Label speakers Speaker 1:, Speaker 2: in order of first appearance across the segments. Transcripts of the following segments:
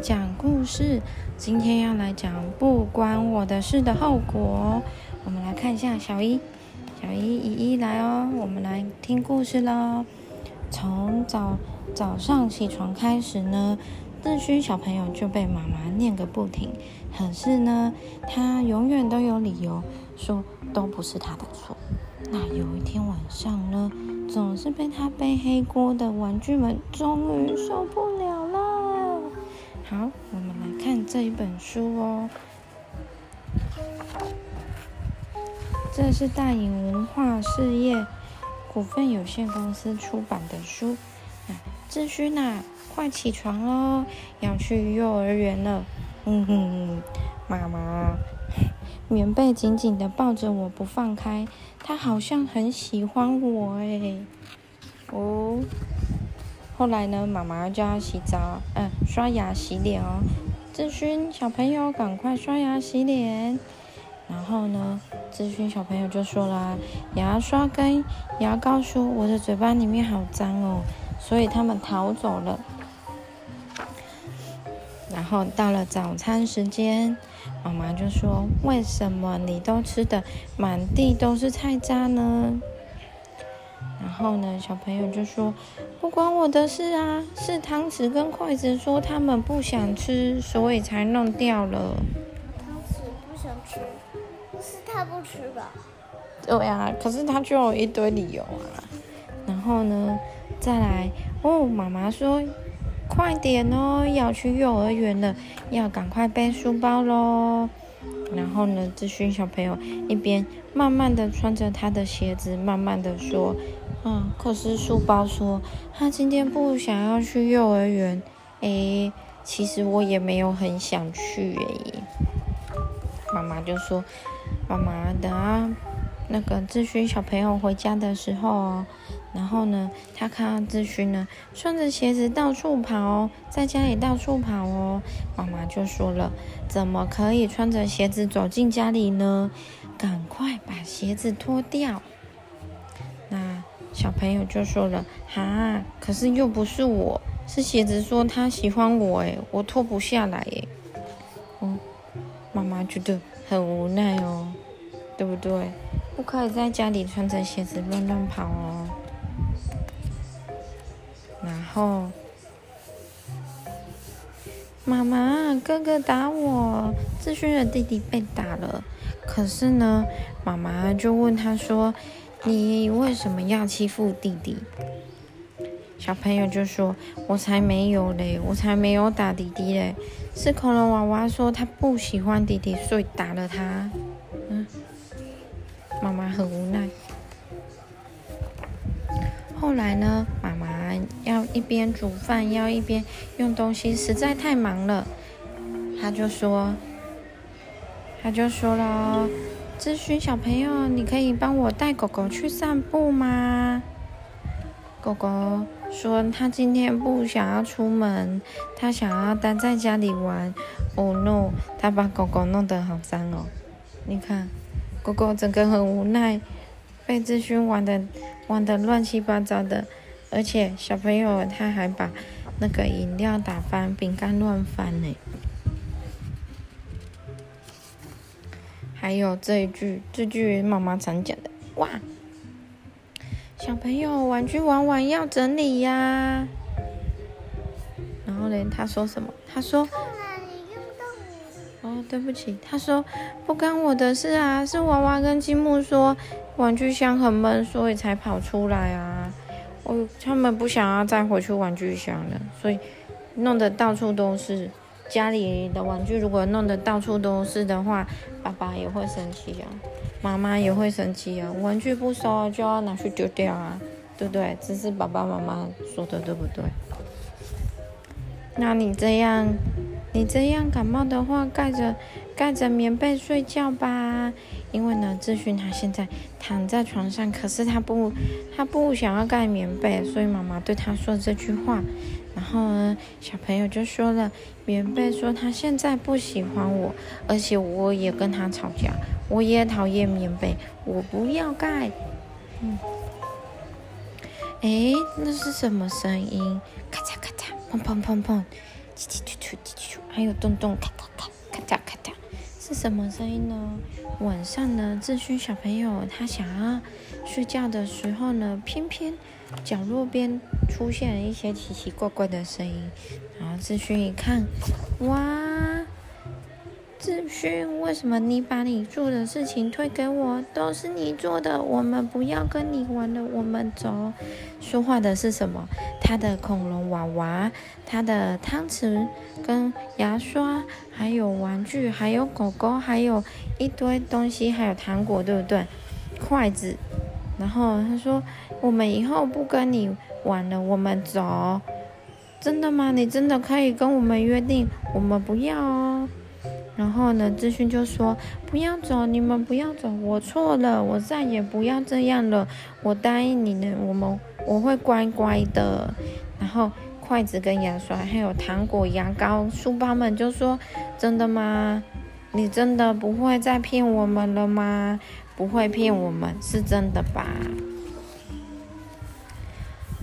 Speaker 1: 讲故事。今天要来讲不关我的事的后果。我们来看一下小一，小一一一来哦。我们来听故事喽。从早早上起床开始呢，志勋小朋友就被妈妈念个不停。可是呢，他永远都有理由说都不是他的错。那有一天晚上呢，总是被他背黑锅的玩具们终于受不了。好，我们来看这一本书哦。这是大隐文化事业股份有限公司出版的书。志勋呐，快起床喽，要去幼儿园了。嗯哼，妈妈。棉被紧紧的抱着我不放开，他好像很喜欢我哎。哦，后来呢？妈妈叫他洗澡，嗯，刷牙洗脸哦。志勋小朋友，赶快刷牙洗脸。然后呢，志勋小朋友就说啦：“牙刷跟牙膏说我的嘴巴里面好脏哦。”所以他们逃走了。然后到了早餐时间，妈妈就说：“为什么你都吃的满地都是菜渣呢？”然后呢，小朋友就说：“关我的事啊，是汤匙跟筷子说他们不想吃，所以才弄掉了。”
Speaker 2: 汤匙不想吃，是他不吃吧？
Speaker 1: 对呀，可是他就有一堆理由啊。然后呢，再来哦，妈妈说。快点哦，要去幼儿园了，要赶快背书包喽。然后呢，志勋小朋友一边慢慢的穿着他的鞋子，慢慢的说：“嗯，可是书包说他今天不想要去幼儿园。”诶，其实我也没有很想去诶。妈妈就说：“妈妈，等啊那个志勋小朋友回家的时候。”然后呢，他看到志勋呢，穿着鞋子到处跑，在家里到处跑哦。妈妈就说了：“怎么可以穿着鞋子走进家里呢？赶快把鞋子脱掉。”小朋友就说了：“哈，可是又不是我，是鞋子说他喜欢我，诶，我脱不下来，诶。嗯，妈妈觉得很无奈哦，对不对？不可以在家里穿着鞋子乱乱跑哦。然后，妈妈，哥哥打我，志勋的弟弟被打了。可是呢，妈妈就问他说：“你为什么要欺负弟弟？”小朋友就说：“我才没有嘞，我才没有打弟弟嘞，是恐龙娃娃说他不喜欢弟弟，所以打了他。”嗯，妈妈很无奈。后来呢，妈妈要一边煮饭，要一边用东西，实在太忙了。他就说，他就说了，咨询小朋友，你可以帮我带狗狗去散步吗？狗狗说，他今天不想要出门，他想要待在家里玩。哦 no！他把狗狗弄得好脏哦。你看，狗狗整个很无奈。被咨询玩的玩的乱七八糟的，而且小朋友他还把那个饮料打翻，饼干乱翻呢。还有这一句，这句妈妈常讲的，哇！小朋友玩具玩完要整理呀。然后呢，他说什么？他说。哦，对不起，他说不关我的事啊，是娃娃跟积木说玩具箱很闷，所以才跑出来啊。我他们不想要再回去玩具箱了，所以弄得到处都是。家里的玩具如果弄得到处都是的话，爸爸也会生气啊，妈妈也会生气啊。玩具不收就要拿去丢掉啊，对不对？这是爸爸妈妈说的，对不对？那你这样。你这样感冒的话，盖着盖着棉被睡觉吧。因为呢，志勋他现在躺在床上，可是他不他不想要盖棉被，所以妈妈对他说这句话。然后呢，小朋友就说了，棉被说他现在不喜欢我，而且我也跟他吵架，我也讨厌棉被，我不要盖。嗯，哎，那是什么声音？咔嚓咔嚓，砰砰砰砰，叽叽啾啾，叽叽啾。还有咚咚咔咔咔咔嚓咔嚓，是什么声音呢？晚上呢，志勋小朋友他想要睡觉的时候呢，偏偏角落边出现了一些奇奇怪怪的声音，然后志勋一看，哇！志勋，为什么你把你做的事情推给我？都是你做的，我们不要跟你玩了，我们走。说话的是什么？他的恐龙娃娃，他的汤匙跟牙刷，还有玩具，还有狗狗，还有一堆东西，还有糖果，对不对？筷子。然后他说：“我们以后不跟你玩了，我们走。”真的吗？你真的可以跟我们约定，我们不要哦。然后呢，志勋就说：“不要走，你们不要走，我错了，我再也不要这样了，我答应你呢，我们我会乖乖的。”然后筷子跟牙刷还有糖果、牙膏、书包们就说：“真的吗？你真的不会再骗我们了吗？不会骗我们，是真的吧？”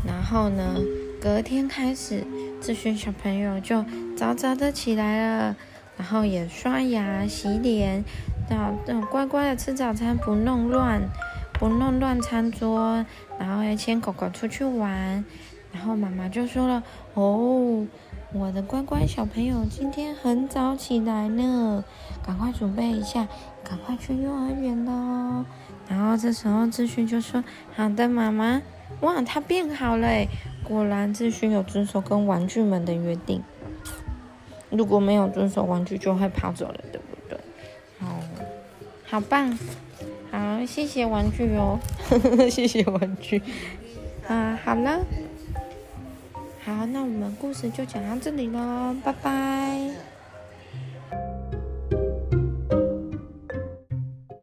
Speaker 1: 然后呢，隔天开始，志勋小朋友就早早的起来了。然后也刷牙、洗脸，要乖乖的吃早餐，不弄乱，不弄乱餐桌。然后还牵狗狗出去玩。然后妈妈就说了：“哦，我的乖乖小朋友今天很早起来呢，赶快准备一下，赶快去幼儿园喽。”然后这时候志勋就说：“好的，妈妈。”哇，他变好了果然志勋有遵守跟玩具们的约定。如果没有遵守，玩具就会跑走了，对不对？哦，好棒，好，谢谢玩具哦，谢谢玩具。啊，好了，好，那我们故事就讲到这里喽，拜拜。